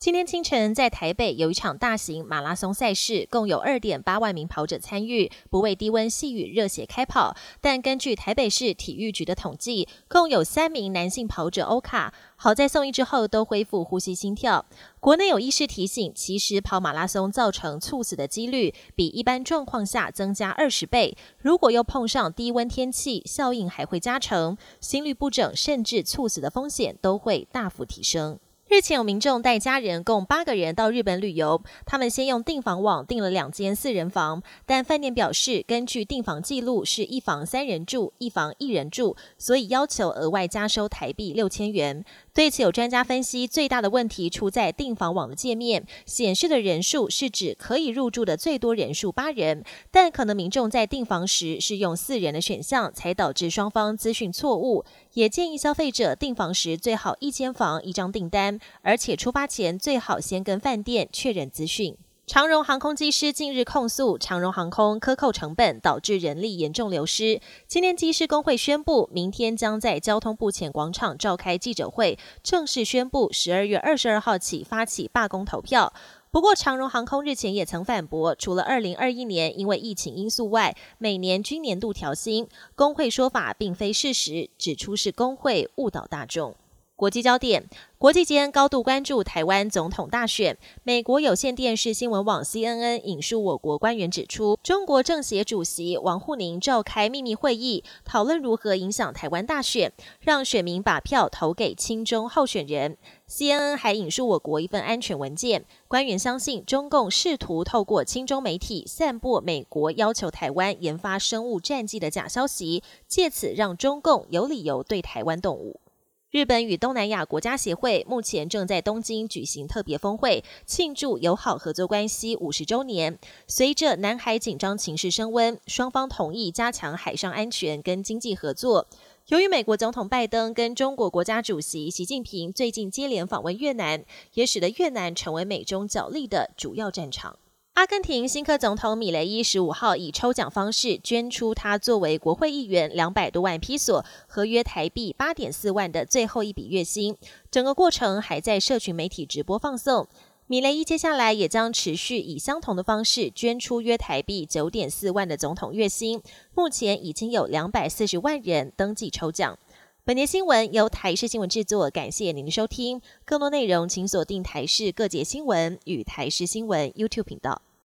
今天清晨，在台北有一场大型马拉松赛事，共有二点八万名跑者参与，不畏低温细雨热血开跑。但根据台北市体育局的统计，共有三名男性跑者欧卡，好在送医之后都恢复呼吸心跳。国内有医师提醒，其实跑马拉松造成猝死的几率比一般状况下增加二十倍，如果又碰上低温天气，效应还会加成，心律不整甚至猝死的风险都会大幅提升。日前有民众带家人共八个人到日本旅游，他们先用订房网订了两间四人房，但饭店表示根据订房记录是一房三人住，一房一人住，所以要求额外加收台币六千元。对此有专家分析，最大的问题出在订房网的界面显示的人数是指可以入住的最多人数八人，但可能民众在订房时是用四人的选项，才导致双方资讯错误。也建议消费者订房时最好一间房一张订单，而且出发前最好先跟饭店确认资讯。长荣航空机师近日控诉长荣航空克扣成本，导致人力严重流失。今天机师工会宣布，明天将在交通部前广场召开记者会，正式宣布十二月二十二号起发起罢工投票。不过，长荣航空日前也曾反驳，除了二零二一年因为疫情因素外，每年均年度调薪，工会说法并非事实，指出是工会误导大众。国际焦点：国际间高度关注台湾总统大选。美国有线电视新闻网 CNN 引述我国官员指出，中国政协主席王沪宁召开秘密会议，讨论如何影响台湾大选，让选民把票投给亲中候选人。CNN 还引述我国一份安全文件，官员相信中共试图透过亲中媒体散播美国要求台湾研发生物战剂的假消息，借此让中共有理由对台湾动武。日本与东南亚国家协会目前正在东京举行特别峰会，庆祝友好合作关系五十周年。随着南海紧张情势升温，双方同意加强海上安全跟经济合作。由于美国总统拜登跟中国国家主席习近平最近接连访问越南，也使得越南成为美中角力的主要战场。阿根廷新科总统米雷伊十五号以抽奖方式捐出他作为国会议员两百多万披索，合约台币八点四万的最后一笔月薪。整个过程还在社群媒体直播放送。米雷伊接下来也将持续以相同的方式捐出约台币九点四万的总统月薪。目前已经有两百四十万人登记抽奖。本节新闻由台视新闻制作，感谢您的收听。更多内容请锁定台视各节新闻与台视新闻 YouTube 频道。